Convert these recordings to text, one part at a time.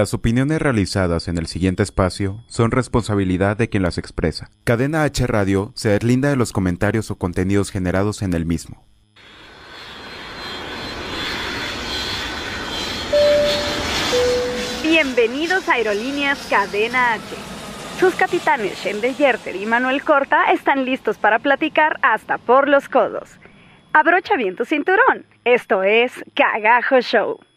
Las opiniones realizadas en el siguiente espacio son responsabilidad de quien las expresa. Cadena H Radio se deslinda de los comentarios o contenidos generados en el mismo. Bienvenidos a Aerolíneas Cadena H. Sus capitanes Shendel Yerter y Manuel Corta están listos para platicar hasta por los codos. Abrocha bien tu cinturón. Esto es Cagajo Show.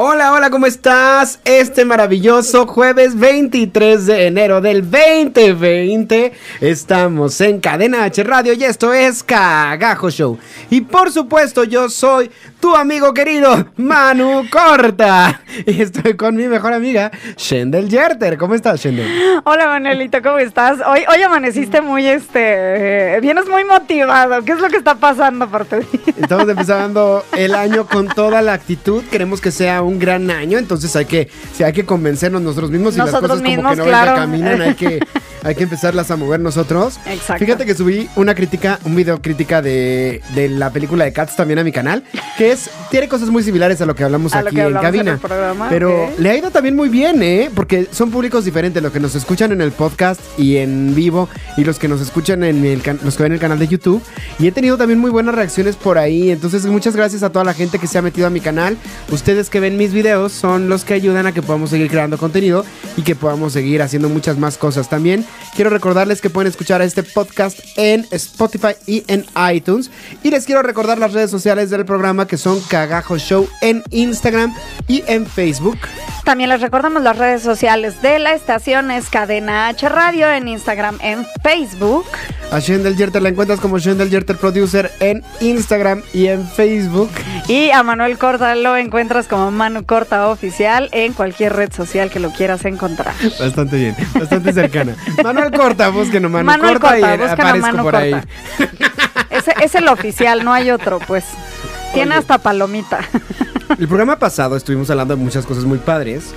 Hola, hola, ¿cómo estás? Este maravilloso jueves 23 de enero del 2020 estamos en Cadena H Radio y esto es Cagajo Show. Y por supuesto yo soy tu amigo querido Manu Corta. Y estoy con mi mejor amiga Shendel Yerter. ¿Cómo estás, Shendel? Hola, Manuelito, ¿cómo estás? Hoy, hoy amaneciste muy, este, eh, vienes muy motivado. ¿Qué es lo que está pasando por ti? Estamos empezando el año con toda la actitud. Queremos que sea un gran año, entonces hay que, si hay que convencernos nosotros mismos y Nosotros las cosas mismos, como que no claro. caminan, hay que, hay que empezarlas a mover nosotros. Exacto. Fíjate que subí una crítica, un video crítica de, de la película de Cats también a mi canal, que es, tiene cosas muy similares a lo que hablamos A aquí que en hablamos en cabina. el programa, pero le ha ido también muy bien, ¿eh? Porque son públicos diferentes, los que nos escuchan en el podcast y en vivo y los que nos escuchan en el los que ven el canal de YouTube. Y he tenido también muy buenas reacciones por ahí. Entonces, muchas gracias a toda la gente que se ha metido a mi canal. Ustedes que ven mis videos son los que ayudan a que podamos seguir creando contenido y que podamos seguir haciendo muchas más cosas. También quiero recordarles que pueden escuchar este podcast en Spotify y en iTunes. Y les quiero recordar las redes sociales del programa que son Cagajo Show en Instagram y en Facebook. También les recordamos las redes sociales de la estación es Cadena H Radio en Instagram, en Facebook. A Shendel Yerter la encuentras como Shendel Yerter Producer en Instagram y en Facebook. Y a Manuel Corta lo encuentras como Manu Corta Oficial en cualquier red social que lo quieras encontrar. Bastante bien, bastante cercana. Manuel Corta, búsquenos Manu Manuel Corta, Corta, y a aparezco Manu por Corta. ahí. Ese es el oficial, no hay otro, pues. Tiene Oye. hasta palomita. El programa pasado estuvimos hablando de muchas cosas muy padres,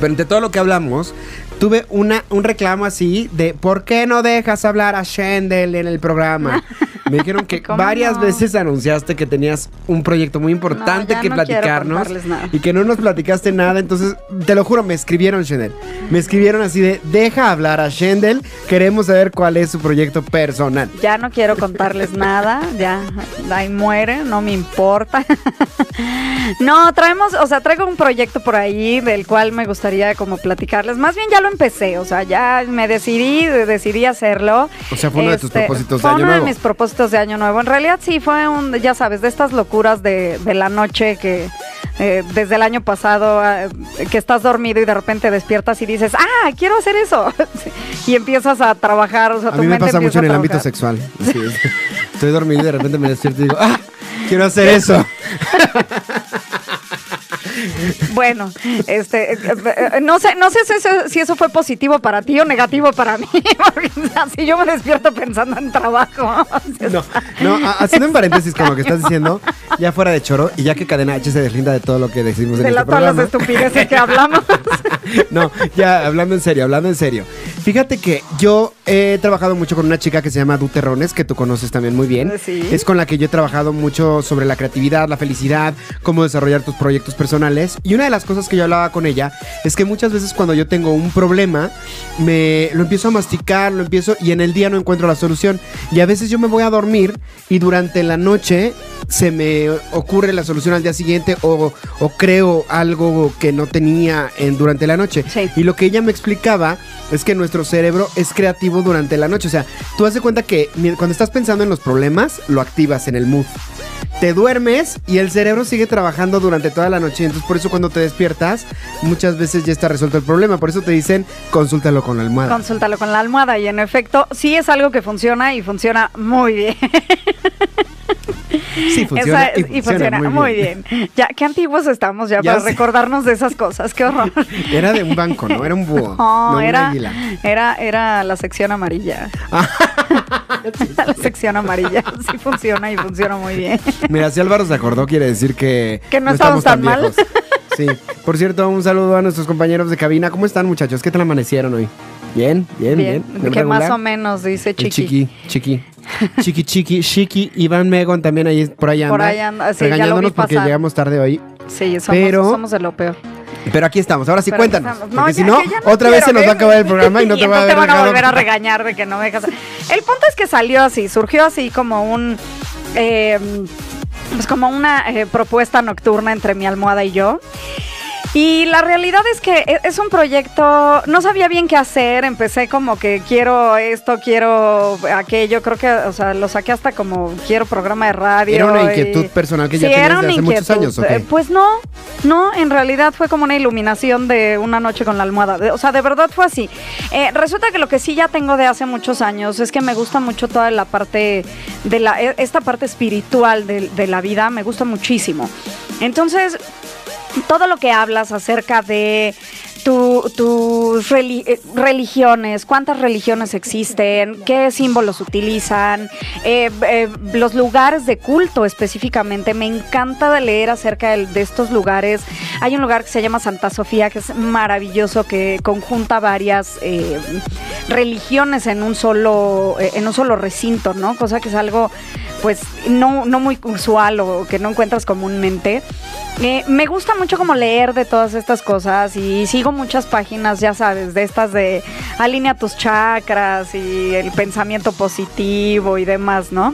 pero entre todo lo que hablamos, tuve una, un reclamo así de ¿por qué no dejas hablar a Shendel en el programa? Me dijeron que ¿Cómo varias no? veces anunciaste que tenías un proyecto muy importante ya que no platicarnos y que no nos platicaste nada, entonces te lo juro, me escribieron Shendel. Me escribieron así de deja hablar a Shendel, queremos saber cuál es su proyecto personal. Ya no quiero contarles nada, ya ahí muere, no me importa. No, traemos, o sea, traigo un proyecto por ahí del cual me gustaría como platicarles. Más bien ya lo empecé, o sea, ya me decidí, decidí hacerlo. O sea, fue uno de tus Este, propósitos de fue año uno nuevo. de mis propósitos de año nuevo. En realidad sí fue un, ya sabes, de estas locuras de, de la noche que eh, desde el año pasado ah, que estás dormido y de repente despiertas y dices, ah, quiero hacer eso. y empiezas a trabajar, o sea, A tu mí me mente pasa mucho en el ámbito sexual. Así es. Estoy dormido y de repente me despierto y digo, ¡ah! Quiero hacer eso. Bueno, este, eh, eh, no sé, no sé si eso, si eso fue positivo para ti o negativo para mí, porque así yo me despierto pensando en trabajo. No, haciendo un paréntesis con lo que estás diciendo, ya fuera de choro, y ya que Cadena H se deslinda de todo lo que decimos en de este la, todas las estupideces que hablamos. No, ya hablando en serio, hablando en serio. Fíjate que yo he trabajado mucho con una chica que se llama Du Terrones, que tú conoces también muy bien. Sí. Es con la que yo he trabajado mucho sobre la creatividad, la felicidad, cómo desarrollar tus proyectos personales. Y una de las cosas que yo hablaba con ella es que muchas veces cuando yo tengo un problema, me lo empiezo a masticar, lo empiezo y en el día no encuentro la solución. Y a veces yo me voy a dormir y durante la noche se me ocurre la solución al día siguiente o, o creo algo que no tenía en, durante la noche. Sí. Y lo que ella me explicaba es que nuestro cerebro es creativo durante la noche. O sea, tú haces cuenta que cuando estás pensando en los problemas, lo activas en el mood. te duermes y el cerebro sigue trabajando durante toda la noche. Entonces, por eso cuando te despiertas, muchas veces ya está resuelto el problema. Por eso te dicen, consúltalo con la almohada. Consúltalo con la almohada y en efecto, sí es algo que funciona y funciona muy bien. Sí, funciona. Esa- y funciona, muy, bien. Ya, qué antiguos estamos ya, Ya para sé. recordarnos de esas cosas. Qué horror. Era de un banco, ¿no? Era un búho. No, era, águila. era, era la sección amarilla. la sección amarilla. Sí funciona y funciona muy bien. Mira, si Álvaro se acordó, quiere decir que, Que no estamos tan mal. viejos. Sí. Por cierto, un saludo a nuestros compañeros de cabina. ¿Cómo están, muchachos? ¿Qué tal amanecieron hoy? Bien, bien, bien. Bien, que más o menos dice El Chiqui. chiqui, chiqui. Chiqui, chiqui, chiqui. Iván Megon también ahí por anda. Por anda, sí, ya lo vi regañándonos porque llegamos tarde hoy. Sí, somos, Pero- somos de lo peor. Pero aquí estamos. Ahora sí, Pero cuéntanos. estamos. Porque si no, otra vez se nos va a acabar el programa y no te va a te van a volver a regañar de que no me dejas. El punto es que salió así, surgió así como un. eh, pues como una eh, propuesta nocturna entre mi almohada y yo. Y la realidad es que e- es un proyecto, no sabía bien qué hacer, empecé como que quiero esto, quiero aquello, creo que, o sea, lo saqué hasta como quiero programa de radio. Era una y- inquietud personal que ya Sí, tenías era de una hace muchos años. Eh, Pues no, no, en realidad fue como una iluminación de una noche con la almohada. O sea, de verdad fue así. Eh, resulta que lo que sí ya tengo de hace muchos años es que me gusta mucho toda la parte de la, e- esta parte espiritual de, de la vida, me gusta muchísimo. Entonces, todo lo que hablas acerca de tu- tus eh, religiones, cuántas religiones existen, qué símbolos utilizan, eh, eh, los lugares de culto específicamente. Me encanta de leer acerca del- de, estos lugares. Hay un lugar que se llama Santa Sofía, que es maravilloso, que conjunta varias eh, religiones en un solo, eh, en un solo recinto, ¿no? Cosa que es algo pues no, no muy usual o que no encuentras comúnmente. Eh, me gusta mucho como leer de todas estas cosas y sigo muchas páginas, ya sabes, de estas de alinea tus chakras y el pensamiento positivo y demás, ¿no?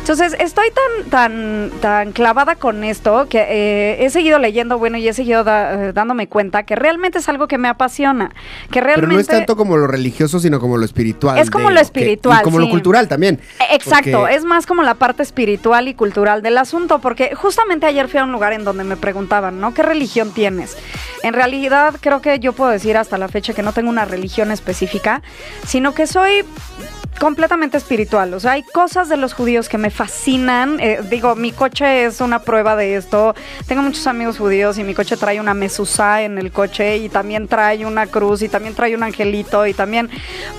Entonces estoy tan, tan, tan clavada con esto que eh, he seguido leyendo, bueno, y he seguido da- eh, dándome cuenta que realmente es algo que me apasiona, que Pero realmente no es tanto como lo religioso, sino como lo espiritual. Es como de lo que- espiritual, y como lo cultural también. Eh, Exacto, Porque- es más como la parte espiritual y cultural del asunto, porque justamente ayer fui a un lugar en donde me preguntaban, ¿no? ¿Qué religión tienes? En realidad creo que yo puedo decir hasta la fecha que no tengo una religión específica, sino que soy completamente espiritual. O sea, hay cosas de los judíos que me fascinan. Eh, digo, mi coche es una prueba de esto. Tengo muchos amigos judíos y mi coche trae una mezuzá en el coche y también trae una cruz y también trae un angelito y también...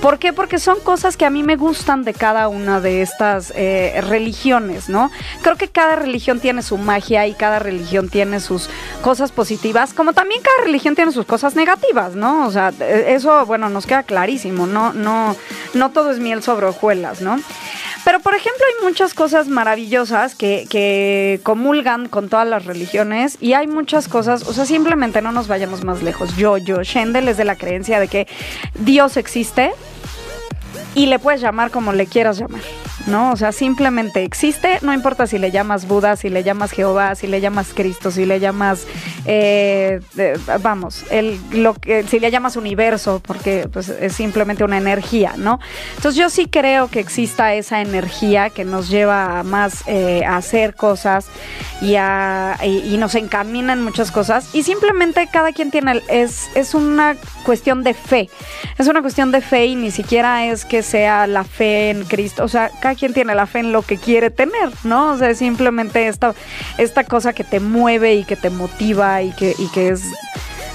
¿Por qué? Porque son cosas que a mí me gustan de cada una de estas eh, religiones, ¿no? Creo que cada religión tiene su magia y cada religión tiene sus cosas positivas, como también cada religión tiene sus cosas negativas, ¿no? O sea, eh, eso, bueno, nos queda clarísimo, no, no, no todo es miel sobre hojuelas, ¿no? Pero, por ejemplo, hay muchas cosas maravillosas que, que comulgan con todas las religiones y hay muchas cosas, o sea, simplemente no nos vayamos más lejos. Yo, yo, Shendel es de la creencia de que Dios existe y le puedes llamar como le quieras llamar, ¿no? O sea, simplemente existe, no importa si le llamas Buda, si le llamas Jehová, si le llamas Cristo, si le llamas, eh, eh, vamos, el, lo que, si le llamas universo, porque pues, es simplemente una energía, ¿no? Entonces yo sí creo que exista esa energía que nos lleva a más eh, a hacer cosas y, a, y, nos encamina en muchas cosas y simplemente cada quien tiene, es, es una cuestión de fe, es una cuestión de fe y ni siquiera es que sea la fe en Cristo, o sea, cada quien tiene la fe en lo que quiere tener, ¿no? O sea, es simplemente esta, esta cosa que te mueve y que te motiva y que, y que es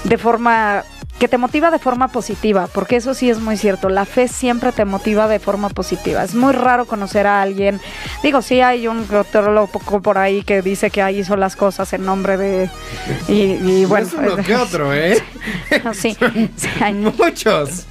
de forma que te motiva de forma positiva, porque eso sí es muy cierto, la fe siempre te motiva de forma positiva. Es muy raro conocer a alguien, digo, sí hay un teólogo por ahí que dice que ahí hizo las cosas en nombre de... Y, y bueno, No es uno que otro, ¿eh? sí, sí hay. Muchos.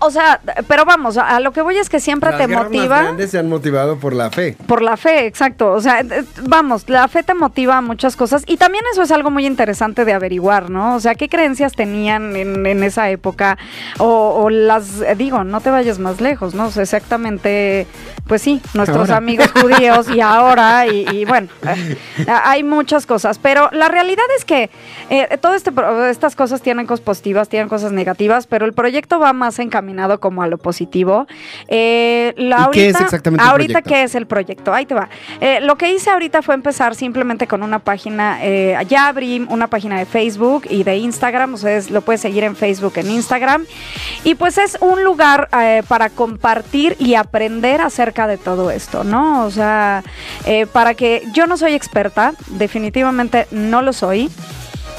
O, o sea, pero vamos, a, a lo que voy es que siempre Las te guerras más motiva... grandes se han motivado por la fe. Por la fe, exacto. O sea, eh, vamos, la fe te motiva a muchas cosas y también eso es algo muy interesante de averiguar, ¿no? O sea, qué creencias tenían en, en esa época o, o las, eh, digo, no te vayas más lejos, ¿no? O sea, exactamente pues sí, nuestros Ahora. amigos judíos y ahora, y, y bueno, eh, hay muchas cosas, pero la realidad es que eh, todo este, pro- estas cosas tienen cosas positivas, tienen cosas negativas, pero el proyecto va más encaminado como a lo positivo. Eh, la ¿Y qué es ahorita- exactamente el Ahorita, proyecto? ¿qué es el proyecto? Ahí te va. Eh, lo que hice ahorita fue empezar simplemente con una página, eh, ya abrí una página de Facebook y de Instagram, ustedes lo puedes seguir en Facebook, en Instagram, y pues es un lugar eh, para compartir y aprender acerca de todo esto, ¿no? O sea, eh, para que yo no soy experta, definitivamente no lo soy.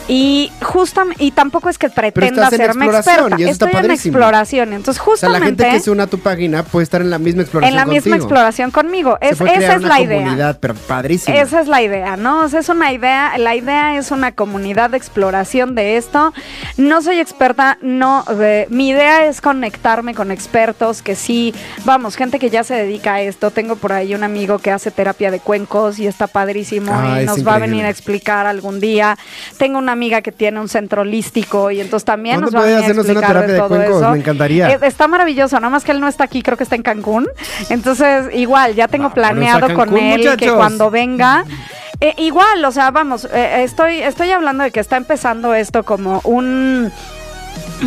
Y justamente, y tampoco es que pretenda en hacerme exploración, experta. y eso está Estoy en padrísimo. exploración. Entonces, O sea, justamente la gente que se una a tu página puede estar en la misma exploración en la misma exploración conmigo. Es, esa es una la idea. comunidad, pero padrísimo. Esa es la idea, ¿no? O sea, es una idea, la idea es una comunidad de exploración de esto. No soy experta, no, eh, mi idea es conectarme con expertos que sí, vamos, gente que ya se dedica a esto. Tengo por ahí un amigo que hace terapia de cuencos y está padrísimo Ah, y nos va a venir a explicar algún día. Tengo una amiga que tiene un centro holístico y entonces también ¿Cuándo nos va a hacernos una de terapia de todo cuencos? eso. Me encantaría. Eh, está maravilloso, nada más que él no está aquí, creo que está en Cancún. Entonces, igual, ya tengo Vámonos a planeado con él que cuando venga. eh, igual, o sea, vamos, eh, estoy, estoy hablando de que está empezando esto como un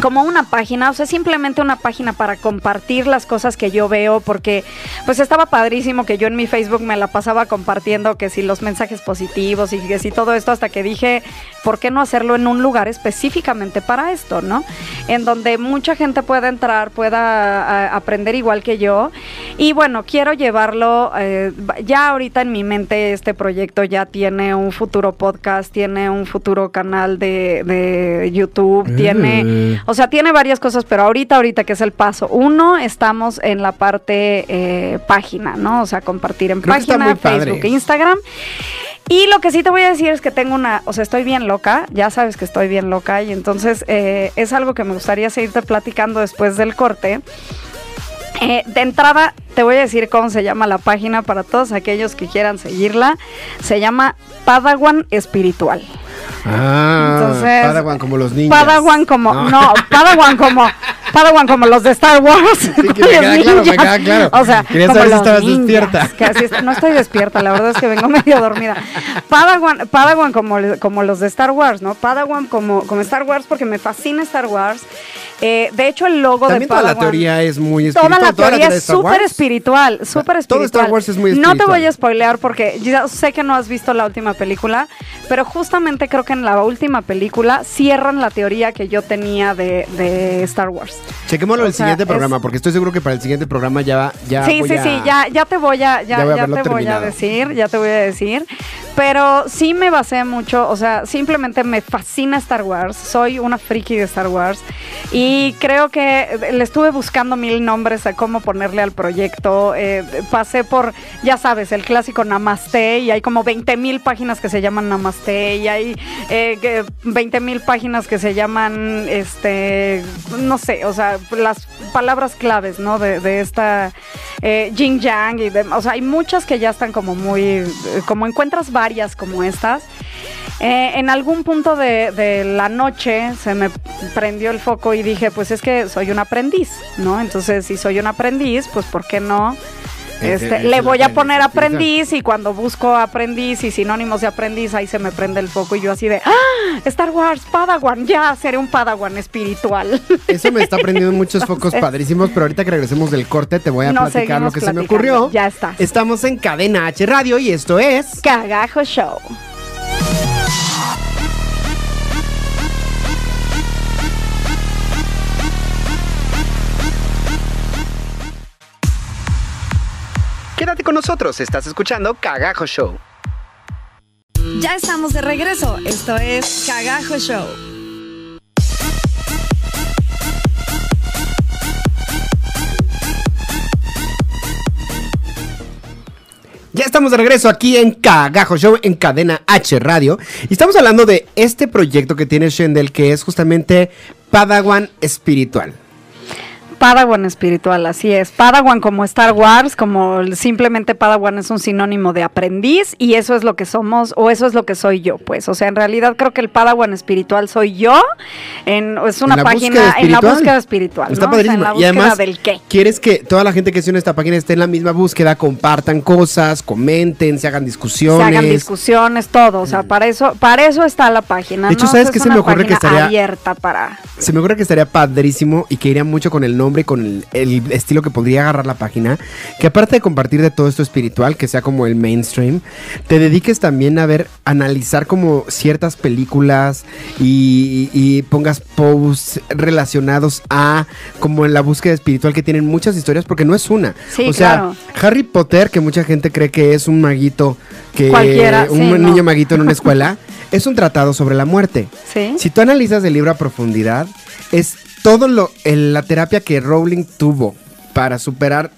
como una página, o sea, simplemente una página para compartir las cosas que yo veo, porque pues estaba padrísimo que yo en mi Facebook me la pasaba compartiendo que si los mensajes positivos y que si todo esto, hasta que dije, ¿por qué no hacerlo en un lugar específicamente para esto, no? En donde mucha gente pueda entrar, pueda aprender igual que yo. Y bueno, quiero llevarlo, eh, ya ahorita en mi mente este proyecto ya tiene un futuro podcast, tiene un futuro canal de, de YouTube, tiene... O sea, tiene varias cosas, pero ahorita, ahorita que es el paso uno, estamos en la parte eh, página, ¿no? O sea, compartir en Creo página. Facebook e Instagram. Y lo que sí te voy a decir es que tengo una, o sea, estoy bien loca, ya sabes que estoy bien loca y entonces eh, es algo que me gustaría seguirte platicando después del corte. Eh, de entrada, te voy a decir cómo se llama la página para todos aquellos que quieran seguirla. Se llama Padawan Espiritual. Ah, Entonces, Padawan como los niños. Padawan como, no, Padawan como, Padawan como los de Star Wars. Sí, que me queda claro, me queda claro. O sea, Quería saber si estabas ninjas, despierta. que así es- no estoy despierta, la verdad es que vengo medio dormida. Padawan, Padawan como, como los de Star Wars, ¿no? Padawan como, como Star Wars porque me fascina Star Wars. Eh, de hecho, el logo También de toda Padawan. la teoría es muy Toda espiritual. la teoría de es Star súper espiritual, súper espiritual. Todo Star Wars es muy No te espiritual. voy a spoilear porque ya sé que no has visto la última película, pero justamente creo que en la última película cierran la teoría que yo tenía de, de Star Wars. Chequémoslo O el sea, siguiente es- programa, porque estoy seguro que para el siguiente programa ya, ya sí, voy sí, a- sí, ya, ya te voy a, ya, ya voy a ya te voy a decir, ya te voy a decir. Pero sí me basé mucho, o sea, simplemente me fascina Star Wars. Soy una friki de Star Wars. Y creo que le estuve buscando mil nombres a cómo ponerle al proyecto. Eh, pasé por, ya sabes, el clásico Namaste. Y hay como 20 mil páginas que se llaman Namaste. Y hay eh, que 20 mil páginas que se llaman, este, no sé, o sea, las palabras claves, ¿no? De, de esta eh, Jing Yang. Y de- o sea, hay muchas que ya están como muy, eh, como encuentras varias como estas. Eh, en algún punto de, de la noche se me prendió el foco y dije, pues es que soy un aprendiz, ¿no? Entonces, si soy un aprendiz, pues ¿por qué no? Este, es le voy a poner aprendiz y cuando busco aprendiz y sinónimos de aprendiz, ahí se me prende el foco y yo así de, ¡ah! Star Wars, Padawan, ya seré un Padawan espiritual. Eso me está prendiendo muchos focos padrísimos, pero ahorita que regresemos del corte te voy a Nos platicar lo que se me ocurrió. Ya estás. Estamos en Cadena H Radio y esto es... Cagajo Show. Quédate con nosotros, estás escuchando Cagajo Show. Ya estamos de regreso. Esto es Cagajo Show. Ya estamos de regreso aquí en Cagajo Show, en Cadena H Radio. Y estamos hablando de este proyecto que tiene Shendel, que es justamente Padawan Espiritual. Padawan espiritual, así es. Padawan como Star Wars, como simplemente Padawan es un sinónimo de aprendiz y eso es lo que somos o eso es lo que soy yo, pues. O sea, en realidad creo que el Padawan espiritual soy yo. En, es una En página en la búsqueda espiritual. Está ¿no? O sea, en padrísimo. la y búsqueda además, del qué. quieres que toda la gente que esté en esta página esté en la misma búsqueda, compartan cosas, comenten, se hagan discusiones. Se hagan discusiones, todo. O sea, para eso, para eso está la página. De hecho, ¿no? ¿sabes O sea, qué se me ocurre que estaría- abierta para. Se me ocurre que estaría padrísimo y que iría mucho con el nombre y con el, el estilo que podría agarrar la página. Que aparte de compartir de todo esto espiritual, que sea como el mainstream, te dediques también a ver, analizar como ciertas películas y, y pongas posts relacionados a como en la búsqueda espiritual que tienen muchas historias, porque no es una. Sí, o sea, claro. Harry Potter, que mucha gente cree que es un maguito, que Cualquiera, un sí, no. niño maguito en una escuela, es un tratado sobre la muerte. Sí. Si tú analizas el libro a profundidad, es todo lo el- la terapia que Rowling tuvo para superar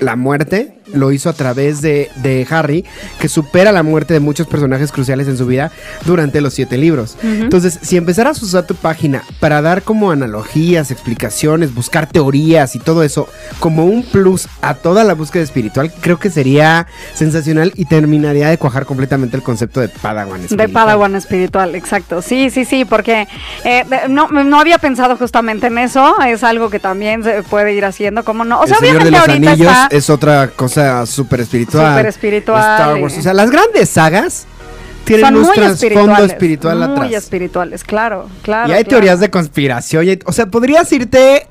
la muerte, lo hizo a través de, de Harry, que supera la muerte de muchos personajes cruciales en su vida durante los siete libros. Entonces, si empezaras a usar tu página para dar como analogías, explicaciones, buscar teorías y todo eso como un plus a toda la búsqueda espiritual, creo que sería sensacional y terminaría de cuajar completamente el concepto de Padawan. De espiritual. Padawan espiritual, exacto. Sí, sí, sí, porque eh, de- no, no había pensado justamente en eso. Es algo que también se puede ir haciendo, como no. O sea, el Señor de obviamente los ahorita Anillos está. es otra cosa súper espiritual. Star Wars. O sea, las grandes sagas tienen son un muy trasfondo espiritual muy atrás. espirituales, claro, claro. y hay claro. teorías de conspiración. y hay- o sea, podrías irte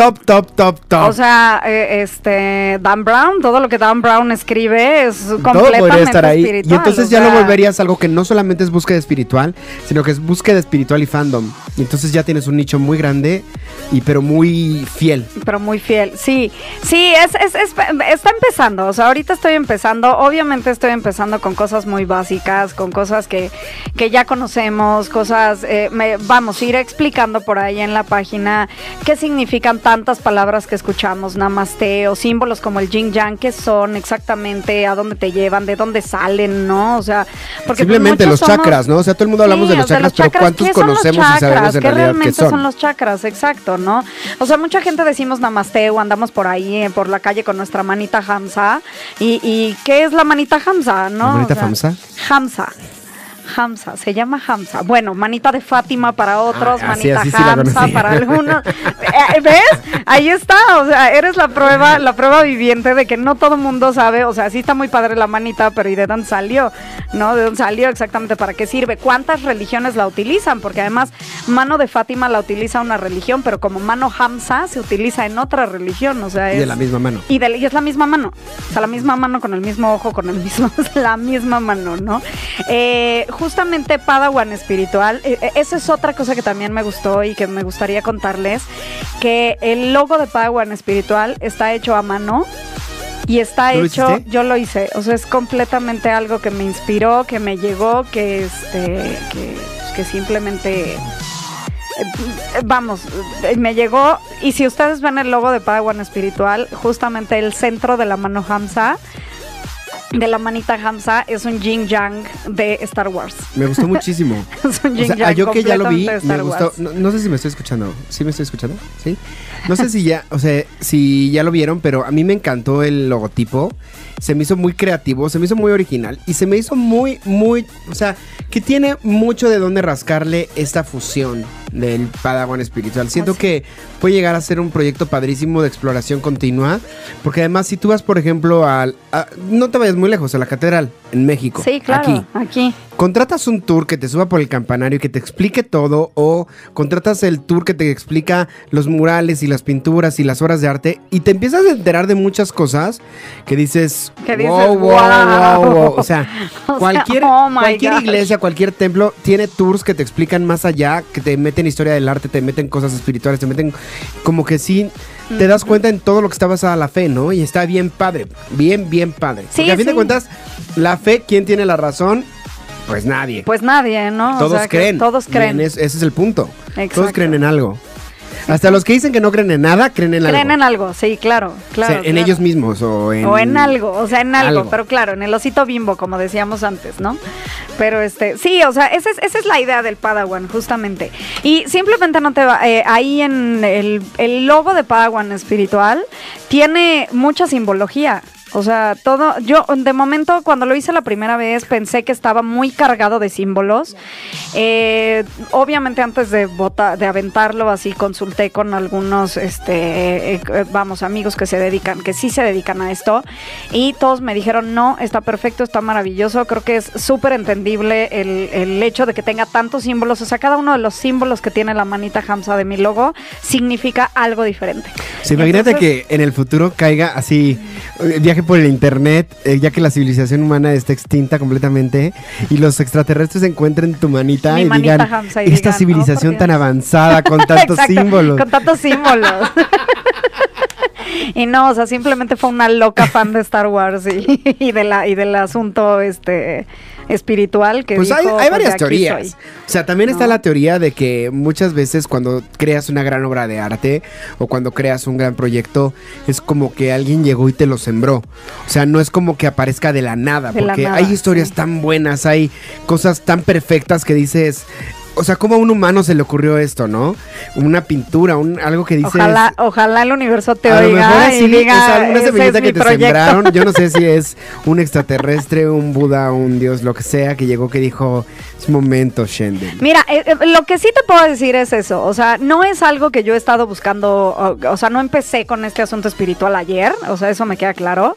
top, top, top, top. O sea, eh, este Dan Brown, todo lo que Dan Brown escribe es todo completamente podría estar ahí. espiritual. Y entonces ya lo sea, volverías algo que no solamente es búsqueda espiritual, sino que es búsqueda espiritual y fandom. Y entonces ya tienes un nicho muy grande y pero muy fiel. Pero muy fiel, sí, sí, es, es, es- está empezando, o sea, ahorita estoy empezando, obviamente estoy empezando con cosas muy básicas, con cosas que, que ya conocemos, cosas, eh, me, vamos, ir explicando por ahí en la página qué significan tantas palabras que escuchamos, namaste, o símbolos como el yin yang, qué son exactamente, a dónde te llevan, de dónde salen, ¿no? O sea, porque Simplemente los somos- chakras, ¿no? O sea, todo el mundo hablamos Sí, de los o sea, chakras, pero ¿cuántos ¿qué son los conocemos y sabemos chakras? en ¿Qué realidad qué realmente son? son los chakras? Exacto, ¿no? O sea, mucha gente decimos namaste o andamos por ahí, eh, por la calle con nuestra manita Hamza. ¿Y, y qué es la manita Hamza, no? ¿La manita O sea, Hamza? Hamza. Hamza, se llama Hamza. Bueno, manita de Fátima para otros, Ah, manita sí Hamza para algunos. Eh, ¿Ves? Ahí está, o sea, eres la prueba, la prueba viviente de que no todo mundo sabe, o sea, sí está muy padre la manita, pero ¿y de dónde salió? ¿No? ¿De dónde salió exactamente? ¿Para qué sirve? ¿Cuántas religiones la utilizan? Porque además, mano de Fátima la utiliza una religión, pero como mano Hamza se utiliza en otra religión, o sea, Y es... de la misma mano. Y, de- y es la misma mano, o sea, la misma mano con el mismo ojo, con el mismo, la misma mano, ¿no? Eh, justamente Padawan espiritual, eh, eh, esa es otra cosa que también me gustó y que me gustaría contarles, que el logo de Padawan espiritual está hecho a mano. Y está ¿Tú lo hecho, hiciste? yo lo hice, o sea, es completamente algo que me inspiró, que me llegó, que este, que, pues, que simplemente eh, vamos, eh, me llegó. Y si ustedes ven el logo de Padawan Espiritual, justamente el centro de la mano Hamza, de la manita Hamza, es un yin yang de Star Wars. Me gustó muchísimo. Es un O sea, yang yo que ya lo vi, me gustó. No, no sé si me estoy escuchando. ¿Sí me estoy escuchando? ¿Sí? No sé si ya, o sea, si ya lo vieron, pero a mí me encantó el logotipo. Se me hizo muy creativo, se me hizo muy original y se me hizo muy, muy, o sea, que tiene mucho de dónde rascarle esta fusión del Padawan espiritual. Siento que puede llegar a ser un proyecto padrísimo de exploración continua, porque además si tú vas, por ejemplo, al, a- no te vayas muy lejos, a la catedral en México, Sí, claro, aquí. aquí. Contratas un tour que te suba por el campanario y que te explique todo, o contratas el tour que te explica los murales y las pinturas y las obras de arte, y te empiezas a enterar de muchas cosas que dices, Que dices, wow, wow, "Wow". wow, wow". O sea, O sea, cualquier, oh my cualquier gosh. iglesia, cualquier templo tiene tours que te explican más allá, que te meten historia del arte, te meten cosas espirituales, te meten como que sí. Te das cuenta en todo lo que está basada la fe, ¿no? Y está bien padre, bien, bien padre. Sí, Porque a fin de cuentas, la fe, ¿quién tiene la razón? Pues nadie. Pues nadie, ¿no? O Todos sea, creen. Todos creen. Es- ese es el punto. Todos creen en algo. Hasta los que dicen que no creen en nada, creen en algo. Creen en algo, sí, claro, O claro. sea, en claro. ellos mismos o en... O en algo, o sea, en algo, algo. pero claro, en el osito bimbo, como decíamos antes, ¿no? Pero este, sí, o sea, esa es, esa es la idea del Padawan, justamente. Y simplemente no te va, eh, ahí en el, el logo de Padawan espiritual tiene mucha simbología. O sea, todo, yo de momento cuando lo hice la primera vez pensé que estaba muy cargado de símbolos. Eh, obviamente antes de bota- de aventarlo así consulté con algunos, este, eh, eh, vamos, amigos que se dedican, que sí se dedican a esto y todos me dijeron no, está perfecto, está maravilloso. Creo que es súper entendible el, el hecho de que tenga tantos símbolos. O sea, cada uno de los símbolos que tiene la manita Hamza de mi logo significa algo diferente. Sí, imagínate Entonces- que en el futuro caiga así, eh, viaje por el internet, eh, ya que la civilización humana está extinta completamente y los extraterrestres encuentren tu manita Mi y manita digan, Hamza y esta digan, "Oh, civilización tan Dios". avanzada con tantos Exacto, símbolos. Con tantos símbolos. y no, o sea, simplemente fue una loca fan de Star Wars y, y de la y del asunto este espiritual que Pues hay, dijo, hay pues, varias teorías. soy. O sea, también está la teoría de que muchas veces cuando creas una gran obra de arte o cuando creas un gran proyecto, es como que alguien llegó y te lo sembró. O sea, no es como que aparezca de la nada, De la porque nada, hay historias sí. tan buenas, hay cosas tan perfectas que dices... O sea, ¿cómo a un humano se le ocurrió esto, no? Una pintura, un, algo que dices... Ojalá, ojalá el universo te a lo oiga mejor y así diga, es alguna "Ese semillita es que te proyecto". sembraron. Yo no sé si es un extraterrestre, un Buda, un dios, lo que sea, que llegó que dijo, es momento, Shendel. Mira, eh, eh, lo que sí te puedo decir es eso, o sea, no es algo que yo he estado buscando, o, o sea, no empecé con este asunto espiritual ayer, o sea, eso me queda claro.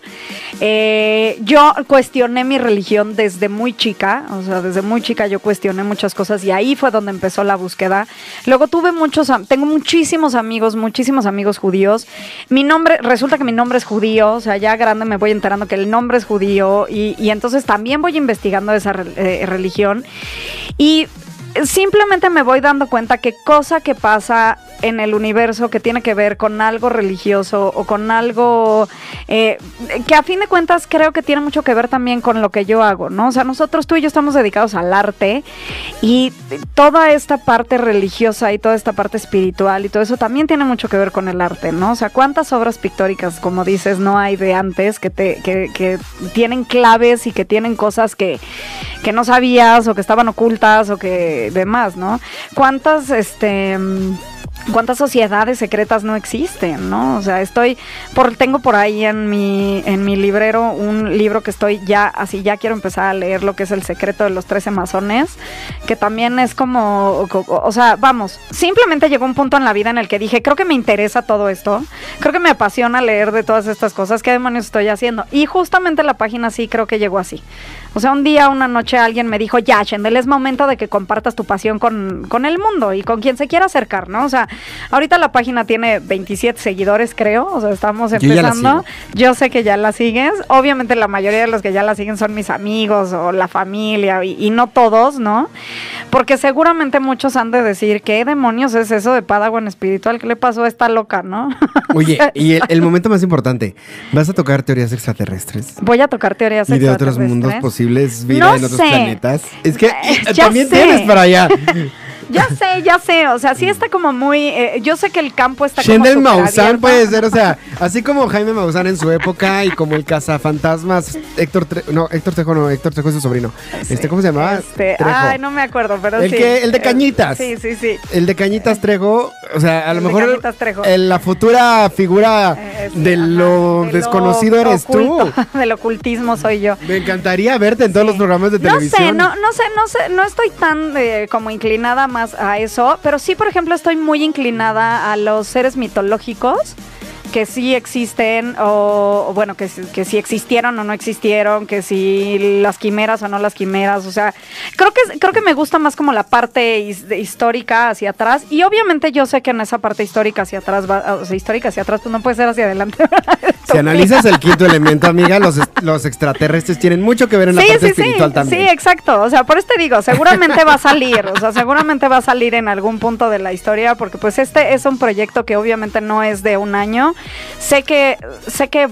Eh, yo cuestioné mi religión desde muy chica, o sea, desde muy chica yo cuestioné muchas cosas y ahí fue donde empezó la búsqueda. Luego tuve muchos, tengo muchísimos amigos, muchísimos amigos judíos. Mi nombre, resulta que mi nombre es judío, o sea, ya grande me voy enterando que el nombre es judío y, entonces también voy investigando esa eh, religión. Y simplemente me voy dando cuenta que cosa que pasa en el universo que tiene que ver con algo religioso o con algo eh, que a fin de cuentas creo que tiene mucho que ver también con lo que yo hago, ¿no? O sea, nosotros tú y yo estamos dedicados al arte y toda esta parte religiosa y toda esta parte espiritual y todo eso también tiene mucho que ver con el arte, ¿no? O sea, cuántas obras pictóricas, como dices, no hay de antes que te que, que tienen claves y que tienen cosas que que no sabías o que estaban ocultas o que demás, ¿no? ¿Cuántas, este... cuántas sociedades secretas no existen, ¿no? O sea, estoy por tengo por ahí en mi en mi librero un libro que estoy ya así ya quiero empezar a leer lo que es El secreto de los 13 masones, que también es como co- o sea, vamos, simplemente llegó un punto en la vida en el que dije, creo que me interesa todo esto. Creo que me apasiona leer de todas estas cosas, ¿qué demonios estoy haciendo? Y justamente la página sí creo que llegó así. O sea, un día, una noche alguien me dijo, ya, Shendel, es momento de que compartas tu pasión con, con el mundo y con quien se quiera acercar, ¿no? O sea, ahorita la página tiene 27 seguidores, creo. O sea, estamos empezando. Yo sé que ya la sigues. Obviamente la mayoría de los que ya la siguen son mis amigos o la familia y, y no todos, ¿no? Porque seguramente muchos han de decir, ¿qué demonios es eso de Padawan espiritual? ¿Qué le pasó a esta loca, no? Oye, y el, el momento más importante, ¿vas a tocar teorías extraterrestres? Voy a tocar teorías Y de otros mundos extraterrestres. posibles, vida No en otros sé. planetas. Es que Eh, ya también sé. tienes para allá. Ya sé, ya sé, o sea, sí está como muy, eh, yo sé que el campo está Shendel como Maussan puede ser, o sea, así como Jaime Maussan en su época y como el cazafantasmas Héctor Tre- no, Héctor Trejo no, Héctor Trejo es su sobrino. Este, ¿cómo se llamaba? Este, Trejo. ay, no me acuerdo, pero El sí. que- el de Eh, Cañitas. Sí, sí, sí. El de Cañitas Trejo, o sea, a lo El de mejor Cañitas Trejo. el- la futura figura Eh, sí, de ajá, lo de desconocido eres oculto, tú. Del ocultismo soy yo. Me encantaría verte en todos los programas de No televisión. sé, no, no sé, no sé, no estoy tan eh, como inclinada más a eso, pero sí, por ejemplo, estoy muy inclinada a los seres mitológicos que sí existen o, bueno, que, que si existieron o no existieron, que si las quimeras o no las quimeras, o sea, creo que creo que me gusta más como la parte his- de- histórica hacia atrás y obviamente yo sé que en esa parte histórica hacia atrás va, o sea, histórica hacia atrás pues no puede ser hacia adelante. Si analizas el quinto elemento, amiga, los, los extraterrestres tienen mucho que ver en la parte espiritual sí, también. Sí, exacto. O sea, por eso te digo, seguramente va a salir. O sea, seguramente va a salir en algún punto de la historia, porque pues este es un proyecto que obviamente no es de un año. Sé que, sé que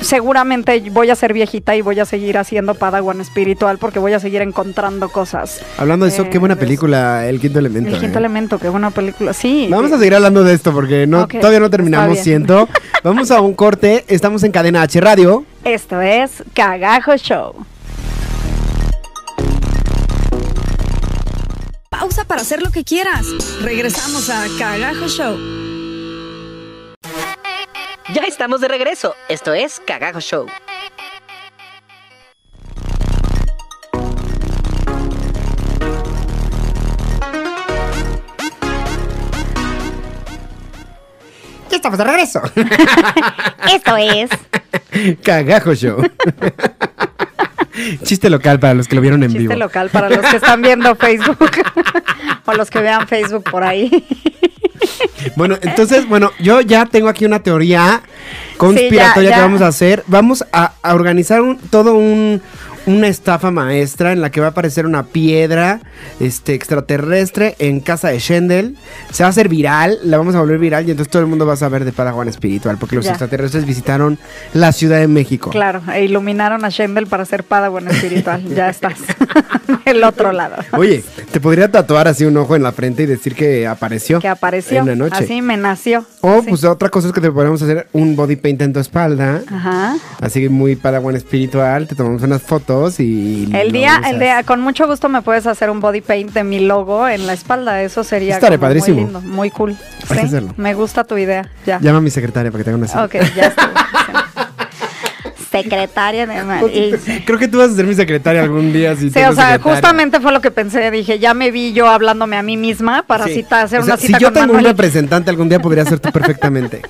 seguramente voy a ser viejita y voy a seguir haciendo Padawan espiritual porque voy a seguir encontrando cosas. Hablando de eso, Eh, qué buena eso. película, El Quinto Elemento. El quinto ¿eh? elemento, qué buena película. Sí. Vamos a seguir hablando de esto porque no, todavía no terminamos, siento. Vamos a un corte, estamos en Cadena H Radio. Esto es Cagajo Show. Pausa para hacer lo que quieras. Regresamos a Cagajo Show. Ya estamos de regreso. Esto es Cagajo Show. Ya estamos de regreso. Esto es Cagajo Show. Chiste local para los que lo vieron en chiste vivo. local para los que están viendo Facebook o los que vean Facebook por ahí. Bueno, entonces, bueno, yo ya tengo aquí una teoría conspiratoria Sí, ya, que vamos a hacer. Vamos a, a organizar un- todo un una estafa maestra en la que va a aparecer una piedra este extraterrestre en casa de Shendel. Se va a hacer viral, la vamos a volver viral y entonces todo el mundo va a saber de Padawan espiritual porque los Ya. extraterrestres visitaron la Ciudad de México. Claro, e iluminaron a Shendel para ser Padawan espiritual. Ya estás. El otro lado. Oye, te podría tatuar así un ojo en la frente y decir que apareció. Que apareció. En la noche. Así me nació. O pues otra cosa es que te podríamos hacer un body paint en tu espalda. Ajá. Así que muy Padawan espiritual, te tomamos unas fotos y... El día, usas. el día, con mucho gusto me puedes hacer un body paint de mi logo en la espalda. Eso sería Estaré como padrísimo. muy lindo, muy cool. Sí, me gusta tu idea. Ya. Llama a mi secretaria para que te haga una cita. Ok, ya está. Secretaria de y- Sí, Creo que tú vas a ser mi secretaria algún día. Si o tengo sea, secretaria. justamente fue lo que pensé. Dije, ya me vi yo hablándome a mí misma para Sí. cita, hacer O sea, una cita Si yo con tengo un representante algún día, podría ser tú perfectamente.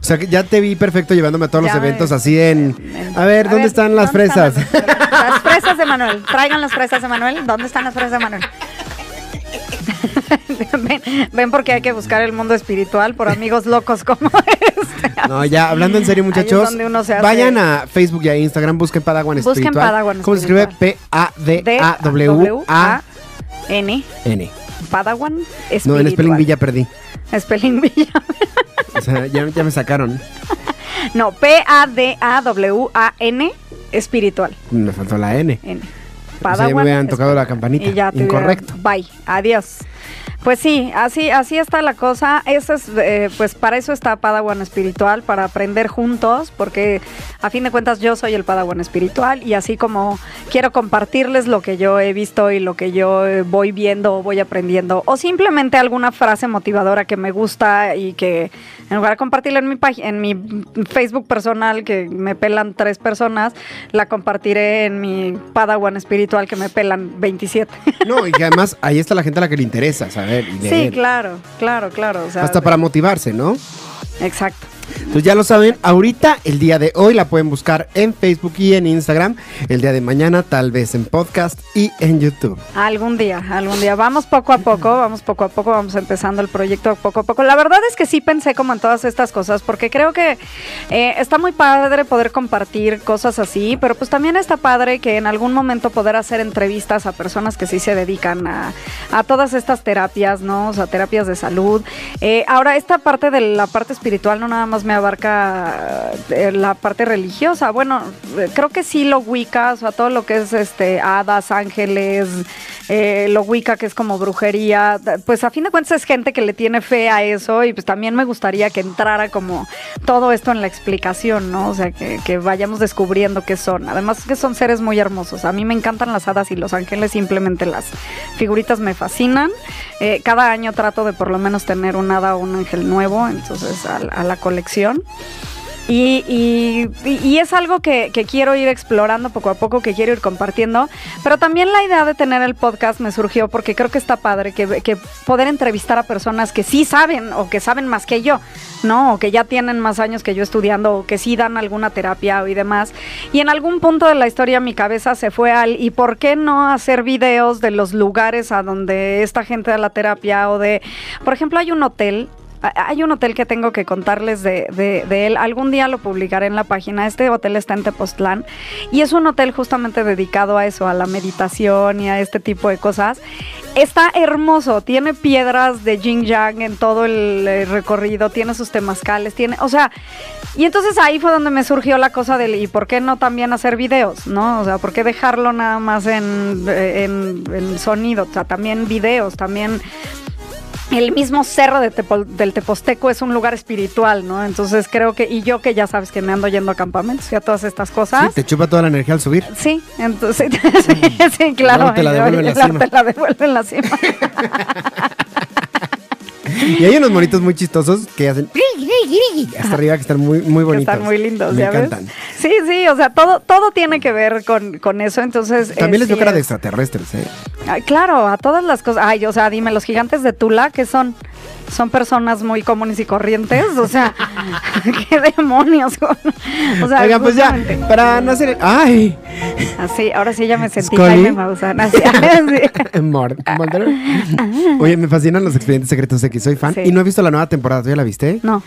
O sea, que ya te vi perfecto llevándome a todos Ya los eventos así en... A ver, ¿dónde están las ¿dónde fresas? están las, las fresas de Manuel. Traigan las fresas de Manuel. ¿Dónde están las fresas de Manuel? ven, ven porque hay que buscar el mundo espiritual por amigos locos como este. No, ya, hablando en serio, muchachos. hace- Vayan a Facebook y a Instagram, busquen Padawan Busquen Espiritual. Padawan ¿Cómo se escribe? Espiritual. P-A-D-A-W-A. N. N. Padawan espiritual. No, en Spelling Villa perdí. Spelling Villa. O sea, ya, ya me sacaron. No, P-A-D-A-W-A-N espiritual. Me faltó la N. N. O sea, ya me hubieran tocado la campanita. Y ya te Incorrecto. hubieran- Bye. Adiós. Pues sí, así, así está la cosa. Eso es, eh, pues para eso está Padawan espiritual, para aprender juntos, porque a fin de cuentas yo soy el Padawan espiritual y así como quiero compartirles lo que yo he visto y lo que yo eh, voy viendo o voy aprendiendo, o simplemente alguna frase motivadora que me gusta y que en lugar de compartirla en mi en mi Facebook personal que me pelan tres personas, la compartiré en mi Padawan espiritual que me pelan 27. No, y que además ahí está la gente a la que le interesa saber y Sí, claro, claro, claro. o sea, Hasta para motivarse, ¿no? Exacto. Entonces ya lo saben, ahorita, el día de hoy la pueden buscar en Facebook y en Instagram. El día de mañana tal vez en podcast y en YouTube. Algún día, algún día. Vamos poco a poco, vamos poco a poco, vamos empezando el proyecto poco a poco. La verdad es que sí pensé como en todas estas cosas, porque creo que eh, está muy padre poder compartir cosas así, pero pues también está padre que en algún momento poder hacer entrevistas a personas que sí se dedican a, a todas estas terapias, ¿no? O sea, terapias de salud. Eh, ahora, esta parte de la parte espiritual no nada más me abarca eh, la parte religiosa. Bueno, creo que sí lo Wicca, o sea, todo lo que es este hadas, ángeles, eh, lo Wicca que es como brujería, pues a fin de cuentas es gente que le tiene fe a eso y pues también me gustaría que entrara como todo esto en la explicación, ¿no? O sea, que, vayamos descubriendo qué son. Además que son seres muy hermosos. A mí me encantan las hadas y los ángeles, simplemente las figuritas me fascinan. Eh, cada año trato de por lo menos tener un hada o un ángel nuevo, entonces a la colección. Y, es algo que, quiero ir explorando poco a poco, que quiero ir compartiendo. Pero también la idea de tener el podcast me surgió porque creo que está padre que, que poder entrevistar a personas que sí saben o que saben más que yo, ¿no? O que ya tienen más años que yo estudiando o que sí dan alguna terapia y demás. Y en algún punto de la historia mi cabeza se fue al ¿y por qué no hacer videos de los lugares a donde esta gente da la terapia o de, por ejemplo, hay un hotel hay un hotel que tengo que contarles de, él. Algún día lo publicaré en la página. Este hotel está en Tepoztlán y es un hotel justamente dedicado a eso, a la meditación y a este tipo de cosas. Está hermoso, tiene piedras de yin yang en todo el eh, recorrido, tiene sus temazcales, tiene, o sea, y entonces ahí fue donde me surgió la cosa del, ¿y por qué no también hacer videos? ¿No? O sea, ¿por qué dejarlo nada más en, eh, en, en sonido? O sea, también videos, también el mismo cerro de Tepo- del Teposteco es un lugar espiritual, ¿no? Entonces creo que, y yo que ya sabes que me ando yendo a campamentos y a todas estas Sí, cosas. te chupa toda la energía al subir. Sí, entonces, sí, sí, claro. Te la devuelve en la cima. Te la devuelve en la cima. Y hay unos monitos muy chistosos que hacen hasta arriba que están muy, muy que bonitos. están muy lindos, Me ¿ya ves? encantan. Sí, sí, o sea, todo, todo tiene que ver con, con eso, entonces... También eh, les veo sí cara de es- extraterrestres, ¿eh? Ay, claro, a todas las cosas. Ay, o sea, dime, los gigantes de Tula, que son? Son personas muy comunes y corrientes, o sea, qué demonios. o sea, Oigan, pues ya, para no hacer... ¡Ay! Así, ahora sí ya me sentí. Jaime Maussan. Así, así. Oye, me fascinan los expedientes secretos X, soy fan. Sí. Y no he visto la nueva temporada, ¿tú ya la viste? No,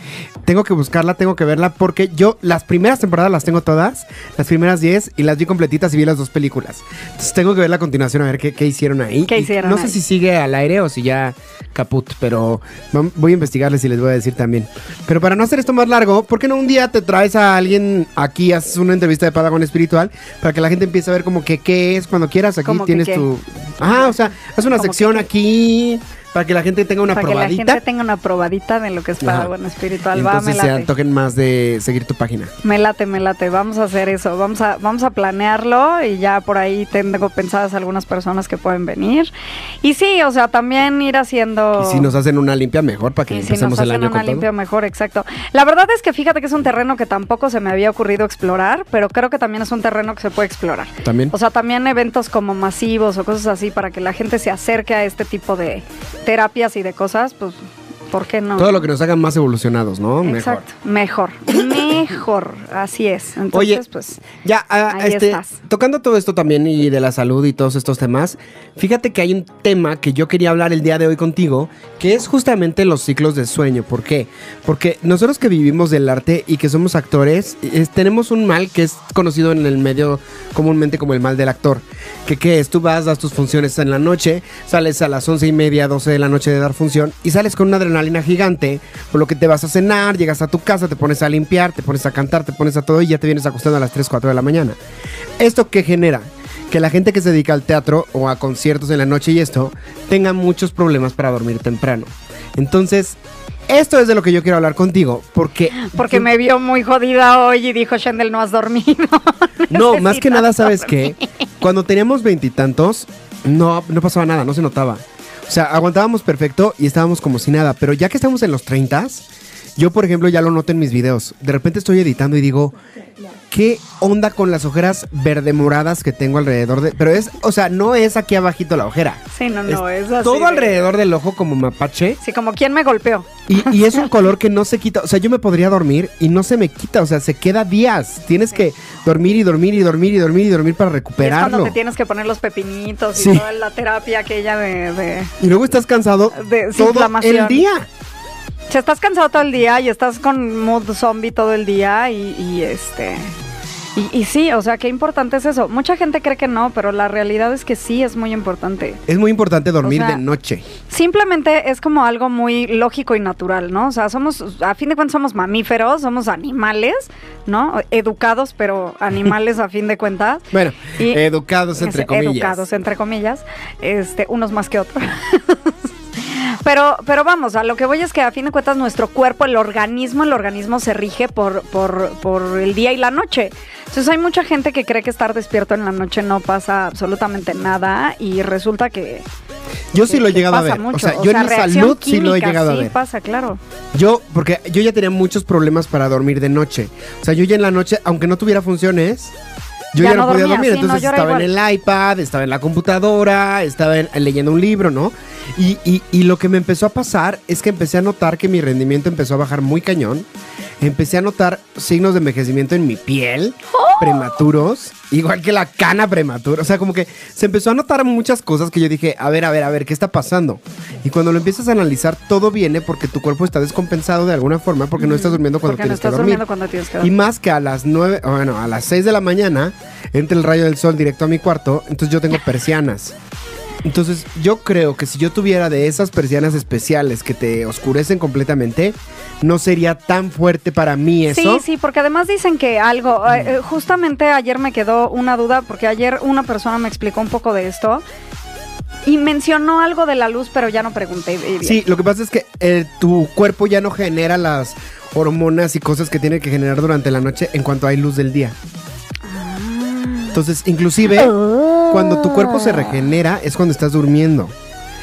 Tengo que buscarla, tengo que verla, porque yo las primeras temporadas las tengo todas, las primeras 10, y las vi completitas y vi las dos películas. Entonces tengo que ver la continuación a ver qué, qué hicieron ahí. ¿Qué Y hicieron No sé si sigue al aire o si ya caput, pero voy a investigarles y les voy a decir también. Pero para no hacer esto más largo, ¿por qué no un día te traes a alguien aquí, haces una entrevista de Padawan Espiritual, para que la gente empiece a ver como que qué es cuando quieras? Aquí ¿Cómo que tienes qué? tu... Ajá, o sea, haz una ¿Cómo que sección aquí, para que la gente tenga una para que la probadita. gente tenga una probadita de lo que es bueno espiritual. Y Va, me entonces se late. toquen más de seguir tu página. Me late, me late. Vamos a hacer eso. Vamos a, vamos a planearlo y ya por ahí tengo pensadas algunas personas que pueden venir. Y sí, o sea, también ir haciendo. Y si nos hacen una limpia, mejor para que Y si empecemos nos el hacen año una todo. limpia mejor, exacto. La verdad es que fíjate que es un terreno que tampoco se me había ocurrido explorar, pero creo que también es un terreno que se puede explorar. También. O sea, también eventos como masivos o cosas así para que la gente se acerque a este tipo de terapias y de cosas, pues, ¿por qué no? Todo lo que nos hagan más evolucionados, ¿no? Exacto, mejor, mejor, así es. Entonces, Oye, pues, Ya, ah, Ahí este, estás. tocando todo esto también y de la salud y todos estos temas, fíjate que hay un tema que yo quería hablar el día de hoy contigo, que es justamente los ciclos de sueño. ¿Por qué? Porque nosotros que vivimos del arte y que somos actores, es- tenemos un mal que es conocido en el medio comúnmente como el mal del actor. Que qué es, tú vas, das tus funciones en la noche, sales a las once y media, 12 de la noche de dar función y sales con una adrenalina gigante, por lo que te vas a cenar, llegas a tu casa, te pones a limpiar, te pones a cantar, te pones a todo y ya te vienes acostando a las 3, 4 de la mañana. ¿Esto qué genera? Que la gente que se dedica al teatro o a conciertos en la noche y esto tenga muchos problemas para dormir temprano. Entonces, esto es de lo que yo quiero hablar contigo, porque... porque me vio muy jodida hoy y dijo, Shendel, no has dormido. No, más que nada, ¿sabes dormir. qué? Cuando teníamos veintitantos, no, no pasaba nada, no se notaba. O sea, aguantábamos perfecto y estábamos como si nada. Pero ya que estamos en los 30, yo, por ejemplo, ya lo noto en mis videos. De repente estoy editando y digo, ¿qué onda con las ojeras verde moradas que tengo alrededor de...? Pero es, o sea, no es aquí abajito la ojera. Sí, no, no, es, así. Todo de- alrededor del ojo como mapache. Sí, como quien me golpeó. Y, y es un color que no se quita. O sea, yo me podría dormir y no se me quita. O sea, se queda días. Tienes que dormir y dormir y dormir y dormir y dormir para Y es recuperarlo. cuando te tienes que poner los pepinitos Sí. y toda la terapia aquella de... de Y luego estás cansado De- todo el día. Si estás cansado todo el día y estás con mood zombie todo el día y, y, este... Y, y sí, o sea, qué importante es eso. Mucha gente cree que no, pero la realidad es que sí es muy importante. Es muy importante dormir O sea, de noche. Simplemente es como algo muy lógico y natural, ¿no? O sea, somos, a fin de cuentas somos mamíferos, somos animales, ¿no? Educados, pero animales a fin de cuentas. Bueno, Y- educados entre comillas. Educados, entre comillas, este, unos más que otros. Pero, pero vamos, a lo que voy es que a fin de cuentas nuestro cuerpo, el organismo, el organismo se rige por, por, por el día y la noche. Entonces hay mucha gente que cree que estar despierto en la noche no pasa absolutamente nada y resulta que... Yo sí que- lo he llegado a ver. mucho. O sea, yo en mi salud sí lo he química, llegado a sí ver. pasa, claro. Yo, porque yo ya tenía muchos problemas para dormir de noche. O sea, yo ya en la noche, aunque no tuviera funciones, yo ya, Ya no, podía dormir. sí, Entonces estaba en el iPad, estaba en la computadora, estaba en- leyendo un libro, ¿no? Y, y- y lo que me empezó a pasar es que empecé a notar que mi rendimiento empezó a bajar muy cañón. empecé a notar signos de envejecimiento en mi piel, ¡Oh! prematuros, igual que la cana prematura. O sea, como que se empezó a notar muchas cosas que yo dije, a ver, a ver, a ver, ¿qué está pasando? Y cuando lo empiezas a analizar, todo viene porque tu cuerpo está descompensado de alguna forma, porque no estás durmiendo cuando Porque no tienes que estás dormir. durmiendo cuando tienes que Y más que a las 9, bueno, a las 6 de la mañana entra el rayo del sol directo a mi cuarto, entonces yo tengo persianas. Entonces yo creo que si yo tuviera de esas persianas especiales que te oscurecen completamente, no sería tan fuerte para mí eso. Sí, sí, porque además dicen que algo, eh, eh, justamente ayer me quedó una duda, porque ayer una persona me explicó un poco de esto y mencionó algo de la luz, pero ya no pregunté. bien. Sí, lo que pasa es que eh, tu cuerpo ya no genera las hormonas y cosas que tiene que generar durante la noche en cuanto hay luz del día. Entonces, inclusive, cuando tu cuerpo se regenera es cuando estás durmiendo.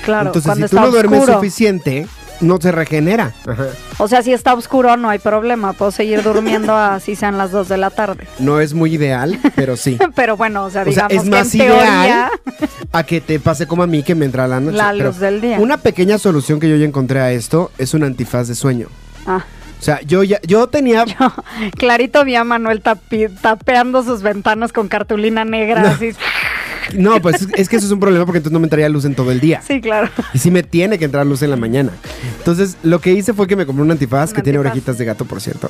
Claro, Entonces, si tú no duermes oscuro. suficiente, no se regenera. Ajá. O sea, si está oscuro no hay problema, puedo seguir durmiendo así sean las 2 de la tarde. No es muy ideal, pero sí. Pero bueno, o sea, O sea, digamos es que más en teoría ideal a que te pase como a mí que me entra la noche. la Pero luz del día. Una pequeña solución que yo ya encontré a esto es un antifaz de sueño. Ah, O sea, yo ya, yo tenía. yo, clarito vi a Manuel tapi- tapeando sus ventanas con cartulina negra, No. así. No, pues es, es que eso es un problema porque entonces no me entraría luz en todo el día. Sí, claro. Y sí me tiene que entrar luz en la mañana. Entonces, lo que hice fue que me compré un antifaz Un que tiene orejitas de gato, por cierto.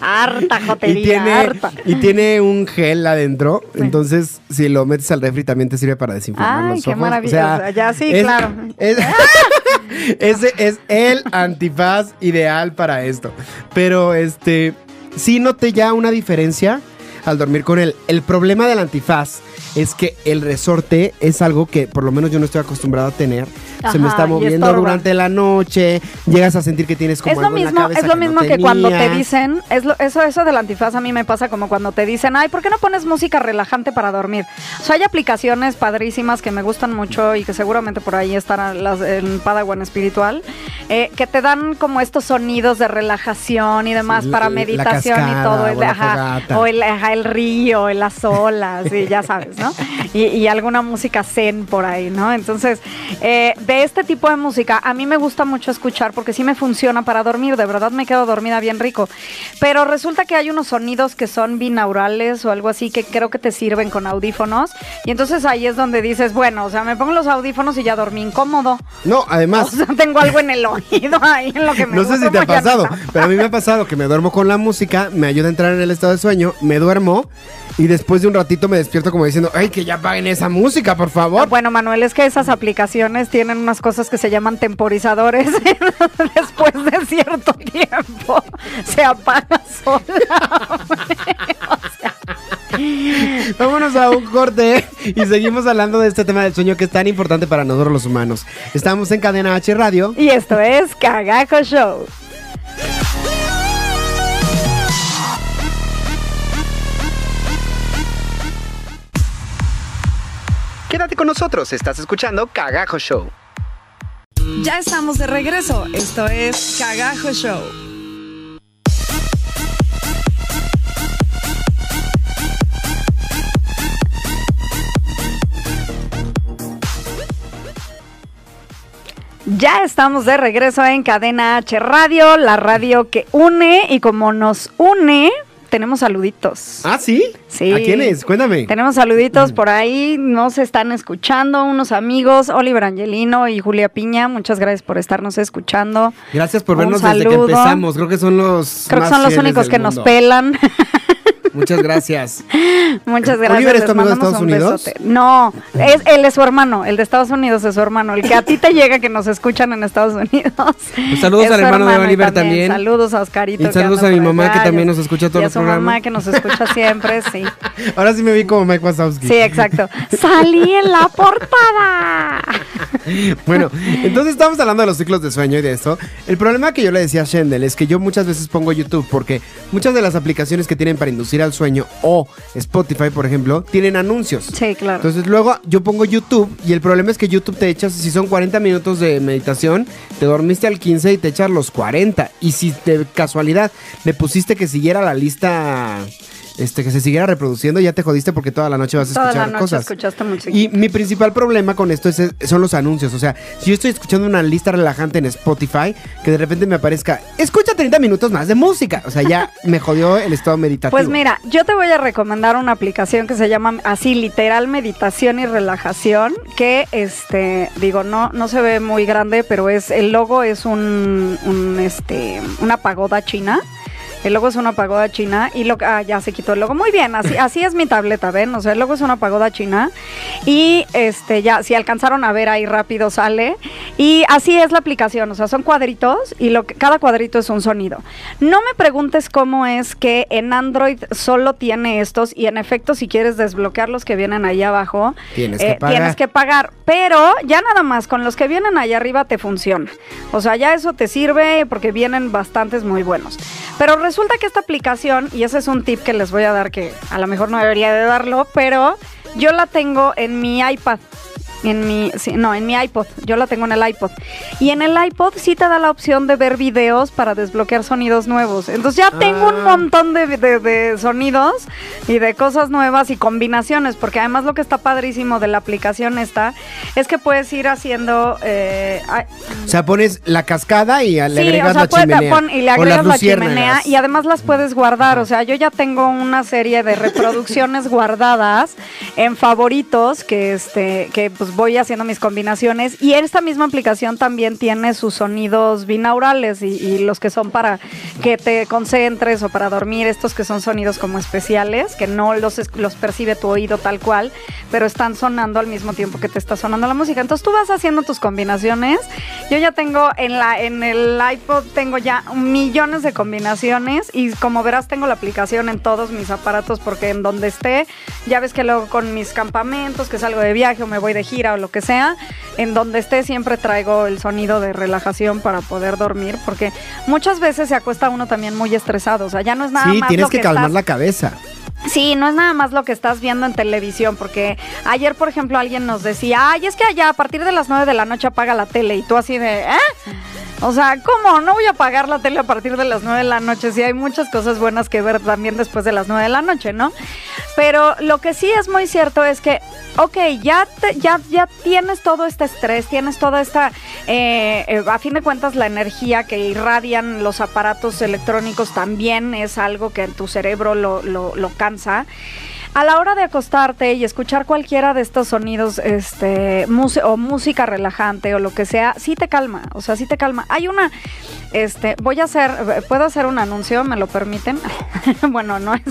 Harta y, jotería, tiene, harta. y tiene un gel adentro. Sí. Entonces, si lo metes al refri, también te sirve para desinflamar Ay, los qué ojos. maravilla. O sea, ya sí, claro. es- ese es el antifaz ideal para esto. Pero, este, sí noté ya una diferencia al dormir con él. El problema del antifaz es que el resorte es algo que por lo menos yo no estoy acostumbrado a tener. Se me está moviendo estorba. durante la noche. Llegas a sentir que tienes como es lo algo en la mismo, cabeza es lo mismo que cuando te dicen, es lo, eso, eso del antifaz a mí me pasa como cuando te dicen, ay, ¿por qué no pones música relajante para dormir? O sea, hay aplicaciones padrísimas que me gustan mucho y que seguramente por ahí están las, en Padawan Espiritual, eh, que te dan como estos sonidos de relajación y demás Sí, para meditación y todo, o el- ajá, o el, ajá, el río, las olas, y ya sabes, ¿no? Y, y alguna música zen por ahí, ¿no? Entonces, eh, de este tipo de música, a mí me gusta mucho escuchar porque sí me funciona para dormir, de verdad me quedo dormida bien rico. Pero resulta que hay unos sonidos que son binaurales o algo así que creo que te sirven con audífonos. Y entonces ahí es donde dices, bueno, o sea, me pongo los audífonos y ya dormí incómodo. No, además. O sea, tengo algo en el oído ahí en lo que me No sé si te ha pasado, pero a mí me ha pasado que me duermo con la música, me ayuda a entrar en el estado de sueño, me duermo y después de un ratito me despierto como diciendo, ay, que ya paguen esa música, por favor. Bueno, Manuel, es que esas aplicaciones tienen unas cosas que se llaman temporizadores. Después de cierto tiempo se apaga sola. Vámonos a un corte y seguimos hablando de este tema del sueño que es tan importante para nosotros los humanos. Estamos en Cadena H Radio. Y esto es Cagajo Show. Quédate con nosotros, estás escuchando Cagajo Show. Ya estamos de regreso. Esto es Cagajo Show. Ya estamos de regreso en Cadena H Radio, la radio que une y como nos une, tenemos saluditos. ¿Ah, sí? Sí. ¿A quiénes? Cuéntame. Tenemos saluditos por ahí, nos están escuchando unos amigos, Oliver Angelino y Julia Piña, muchas gracias por estarnos escuchando. Gracias por Un vernos desde que empezamos. Creo que son los Creo que son los únicos que nos pelan. Muchas gracias. Muchas gracias. ¿Oliver es tu amigo de Estados un Unidos? besote. No, es, él es su hermano, el de Estados Unidos es su hermano, el que a ti te llega que nos escuchan en Estados Unidos. Pues saludos al hermano de Oliver también. Saludos a Oscarito. Y saludos a mi mamá, allá, que también a- nos escucha todo y a el su programa. mamá que nos escucha siempre, sí. Ahora sí me vi como Mike Wazowski. Sí, exacto. Salí en la portada. Bueno, entonces estamos hablando de los ciclos de sueño y de esto. El problema que yo le decía a Shendel es que yo muchas veces pongo YouTube porque muchas de las aplicaciones que tienen para inducir al sueño o Spotify, por ejemplo, tienen anuncios. Sí, claro. Entonces luego yo pongo YouTube y el problema es que YouTube te echas, si son 40 minutos de meditación, te dormiste al 15 y te echas los 40. Y si de casualidad le pusiste que siguiera la lista este, que se siguiera reproduciendo, ya te jodiste porque toda la noche vas a Toda escuchar la noche cosas. escuchaste música. Y mi principal problema con esto es- son los anuncios. O sea, si yo estoy escuchando una lista relajante en Spotify, que de repente me aparezca, escucha 30 minutos más de música. O sea, ya me jodió el estado meditativo. Pues mira, yo te voy a recomendar una aplicación que se llama así literal meditación y relajación, que este, digo, no, no se ve muy grande, pero es, el logo es un, un, este, una pagoda china. El logo es una pagoda china y lo ah, ya se quitó el logo. Muy bien, así, así es mi tableta, ¿ven? O sea, el logo es una pagoda china. Y este, ya, si alcanzaron a ver ahí rápido sale. Y así es la aplicación. O sea, son cuadritos y lo que, cada cuadrito es un sonido. No me preguntes cómo es que en Android solo tiene estos. Y en efecto, si quieres desbloquear los que vienen ahí abajo, Tienes que eh, pagar. tienes que pagar. Pero ya nada más con los que vienen allá arriba te funciona. O sea, ya eso te sirve porque vienen bastantes muy buenos. Pero resulta que esta aplicación, y ese es un tip que les voy a dar que a lo mejor no debería de darlo, pero yo la tengo en mi iPad. En mi, sí, no, en mi iPod. Yo la tengo en el iPod. Y en el iPod sí te da la opción de ver videos para desbloquear sonidos nuevos. Entonces ya tengo un Ah. montón de, de- de sonidos y de cosas nuevas y combinaciones. Porque además lo que está padrísimo de la aplicación esta es que puedes ir haciendo... eh, O sea, pones la cascada y le Sí, agregas o sea, la puedes- chimenea. pon- y le agregas la chimenea y además las puedes guardar. O sea, yo ya tengo una serie de reproducciones guardadas en favoritos que este que pues voy haciendo mis combinaciones y esta misma aplicación también tiene sus sonidos binaurales y, y los que son para que te concentres o para dormir, estos que son sonidos como especiales, que no los, los percibe tu oído tal cual, pero están sonando al mismo tiempo que te está sonando la música. Entonces tú vas haciendo tus combinaciones. Yo ya tengo en la en el iPod tengo ya millones de combinaciones y como verás tengo la aplicación en todos mis aparatos porque en donde esté, ya ves que luego con mis campamentos, que salgo de viaje o me voy de gira o lo que sea, en donde esté siempre traigo el sonido de relajación para poder dormir porque muchas veces se acuesta uno también muy estresado, o sea, ya no es nada Sí, más tienes lo que, que calmar estás- la cabeza. Sí, no es nada más lo que estás viendo en televisión, porque ayer, por ejemplo, alguien nos decía, ay, es que allá a partir de las 9 de la noche apaga la tele y tú así de, ¿eh? O sea, ¿cómo? No voy a apagar la tele a partir de las 9 de la noche, si hay muchas cosas buenas que ver también después de las 9 de la noche, ¿no? Pero lo que sí es muy cierto es que, ok, ya, te- ya, ya tienes todo este estrés, tienes toda esta, eh, eh, a fin de cuentas, la energía que irradian los aparatos electrónicos también es algo que en tu cerebro lo, lo, lo A la hora de acostarte y escuchar cualquiera de estos sonidos, este, o música relajante o lo que sea, sí te calma, o sea, sí te calma. Hay una, este, voy a hacer, puedo hacer un anuncio, ¿me lo permiten? bueno, no es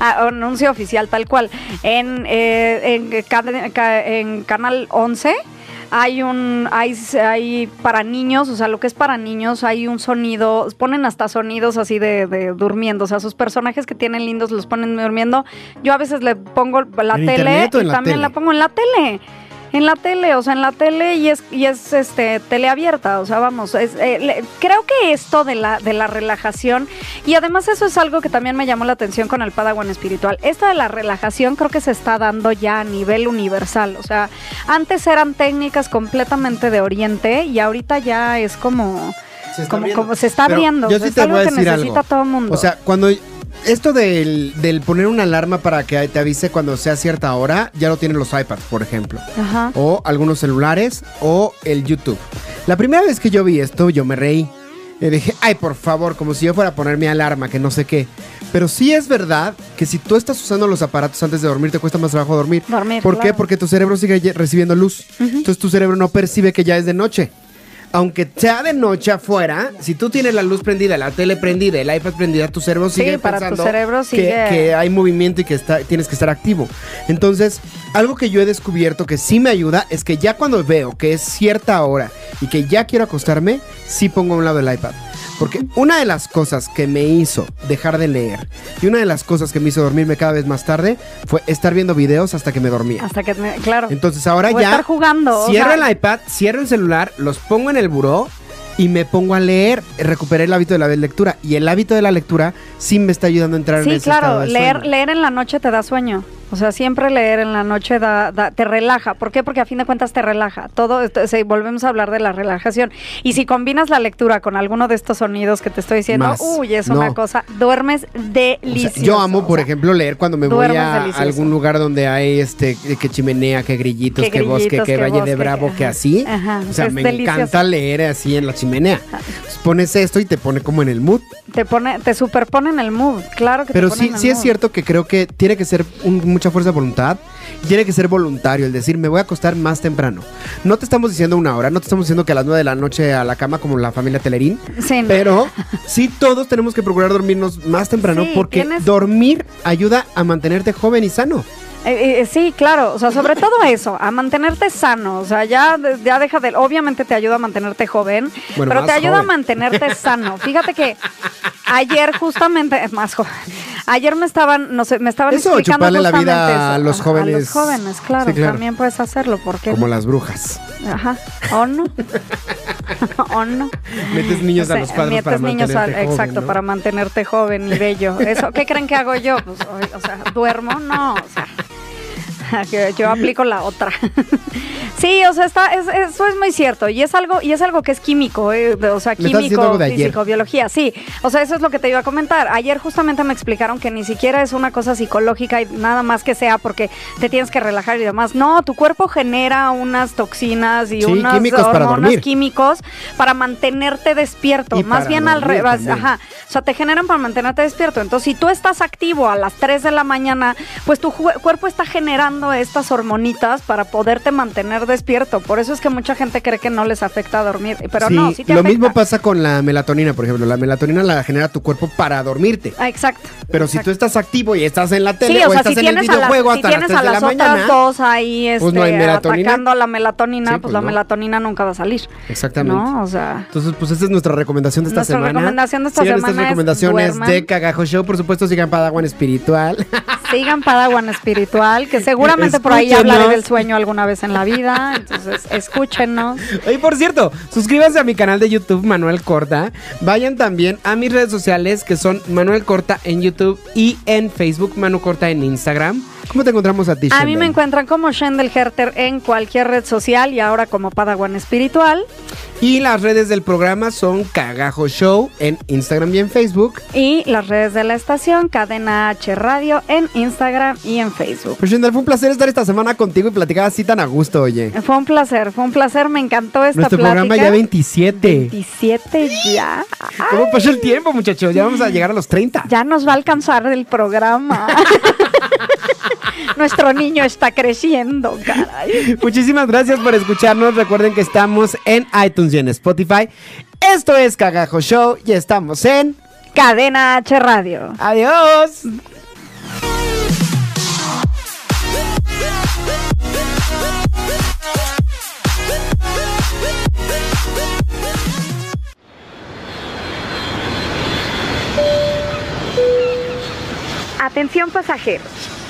ah, anuncio oficial tal cual. En, eh, en, ca- en Canal 11 hay un hay, hay para niños, o sea, lo que es para niños, hay un sonido, ponen hasta sonidos así de, de durmiendo, o sea, sus personajes que tienen lindos los ponen durmiendo. Yo a veces le pongo la ¿En tele y la también tele? la pongo en la tele. En la tele, o sea, en la tele y es, y es este tele abierta, o sea, vamos, es, eh, le- creo que esto de la, de la relajación, y además eso es algo que también me llamó la atención con el Padawan espiritual, esta de la relajación creo que se está dando ya a nivel universal, o sea, antes eran técnicas completamente de oriente y ahorita ya es como, Se está como, como se está Pero abriendo, yo o sea, sí es te algo voy a que decir necesita algo. todo el mundo. O sea, cuando esto del, del poner una alarma para que te avise cuando sea cierta hora, ya lo tienen los iPads, por ejemplo. Ajá. O algunos celulares o el YouTube. La primera vez que yo vi esto, yo me reí. Le dije, ay, por favor, como si yo fuera a poner mi alarma, que no sé qué. Pero sí es verdad que si tú estás usando los aparatos antes de dormir, te cuesta más trabajo dormir. Dormir, ¿Por qué? Porque tu cerebro sigue recibiendo luz. Entonces tu cerebro no percibe que ya es de noche. Aunque sea de noche afuera, si tú tienes la luz prendida, la tele prendida, el iPad prendida, tu cerebro Sí, sigue para tu cerebro que- sigue- que, hay movimiento y que está, tienes que estar activo. Entonces, algo que yo he descubierto que sí me ayuda es que ya cuando veo que es cierta hora y que ya quiero acostarme, sí pongo a un lado el iPad. Porque una de las cosas que me hizo dejar de leer y una de las cosas que me hizo dormirme cada vez más tarde fue estar viendo videos hasta que me dormía. Hasta que, me- claro. Entonces ahora O ya estar jugando, o cierro sea- el iPad, cierro el celular, los pongo en el buró y me pongo a leer. Recuperé el hábito de la lectura y el hábito de la lectura sí me está ayudando a entrar en Sí, ese estado claro, de leer, leer en la noche te da sueño. O sea, siempre leer en la noche da, da- te relaja. ¿Por qué? Porque a fin de cuentas te relaja. Todo, esto- se- volvemos a hablar de la relajación. Y si combinas la lectura con alguno de estos sonidos que te estoy diciendo, Más. uy, es No. una cosa, duermes O sea, delicioso. yo amo, por O sea, ejemplo, leer cuando me voy a delicioso. algún lugar donde hay este que chimenea, que grillitos, Que que, bosque, que que valle de bravo, que- así. Ajá, O sea, me delicioso. encanta leer así en la chimenea. Pones esto y te pone como en el mood. Te pone, te superpone en el mood, claro que Pero te pone sí, en el sí es cierto que creo que tiene que ser un- mucha fuerza de voluntad y tiene que ser voluntario el decir me voy a acostar más temprano. No te estamos diciendo una hora, no te estamos diciendo que a las 9 de la noche a la cama como la familia Telerín, Sí, no. pero sí todos tenemos que procurar dormirnos más temprano Sí, porque tienes- dormir ayuda a mantenerte joven y sano. Eh, eh, sí, claro, o sea, sobre todo eso, a mantenerte sano, o sea, ya, ya deja de, obviamente te ayuda a mantenerte joven, Bueno, pero te ayuda joven. a mantenerte sano. Fíjate que ayer justamente, es más joven, ayer me estaban, no sé, me estaban Eso, explicando chuparle la vida a los jóvenes. A los jóvenes, claro, Sí, claro. también puedes hacerlo, porque Como las brujas. Ajá, o no, o no. Metes niños a O sea, los metes para niños al- mantenerte joven, Exacto, ¿no? para mantenerte joven y bello. Eso, ¿Qué creen que hago yo? Pues, o, o sea, ¿duermo? No, o sea, yo aplico la otra. sí, o sea, está, es- eso es muy cierto y es algo y es algo que es químico, eh, o sea, químico, físico, biología, sí. O sea, eso es lo que te iba a comentar. Ayer justamente me explicaron que ni siquiera es una cosa psicológica y nada más que sea porque te tienes que relajar y demás. No, tu cuerpo genera unas toxinas y Sí, unas químicos para hormonas dormir. químicos para mantenerte despierto. Y Más para bien al revés, ajá. O sea, te generan para mantenerte despierto. Entonces, si tú estás activo a las 3 de la mañana, pues tu cuerpo está generando estas hormonitas para poderte mantener despierto. Por eso es que mucha gente cree que no les afecta dormir, pero Sí, no, sí te lo afecta. mismo pasa con la melatonina, por ejemplo. La melatonina la genera tu cuerpo para dormirte. Ah, exacto. Pero si exacto. tú estás activo y estás en la tele Sí, o, o sea, estás si en el las, videojuego si hasta las tienes 3 a de la las mañana. otras dos ahí este, pues no hay melatonina. atacando a la melatonina, Sí, pues, pues la no. melatonina nunca va a salir. Exactamente. ¿No? O sea, Entonces, pues esta es nuestra recomendación de esta Nuestra semana. recomendación de esta Sigan semana estas es recomendaciones duerman. de Cagajo Show. Por supuesto, sigan Padawan Espiritual. sigan Padawan Espiritual, que seguramente por ahí hablaré del sueño alguna vez en la vida. Entonces, escúchenos. Y por cierto, suscríbanse a mi canal de YouTube, Manuel Corta. Vayan también a mis redes sociales, que son Manuel Corta en YouTube y en Facebook, Manu Corta en Instagram. ¿Cómo te encontramos a ti, A mí Shendel? me encuentran como Shendel Herter en cualquier red social y ahora como Padawan Espiritual. Y las redes del programa son Cagajo Show en Instagram y en Facebook. Y las redes de la estación, Cadena H Radio en Instagram y en Facebook. Pues Shendel, fue un placer estar esta semana contigo y platicar así tan a gusto, oye. Fue un placer, fue un placer, me encantó esta Nuestro plática. programa ya 27. 27 ya. ¿Cómo pasó el tiempo, muchachos? Ya vamos a llegar a los 30. Ya nos va a alcanzar el programa. Nuestro niño está creciendo, caray. Muchísimas gracias por escucharnos. Recuerden que estamos en iTunes y en Spotify. Esto es Cagajo Show y estamos en Cadena H Radio. Adiós. Atención pasajeros,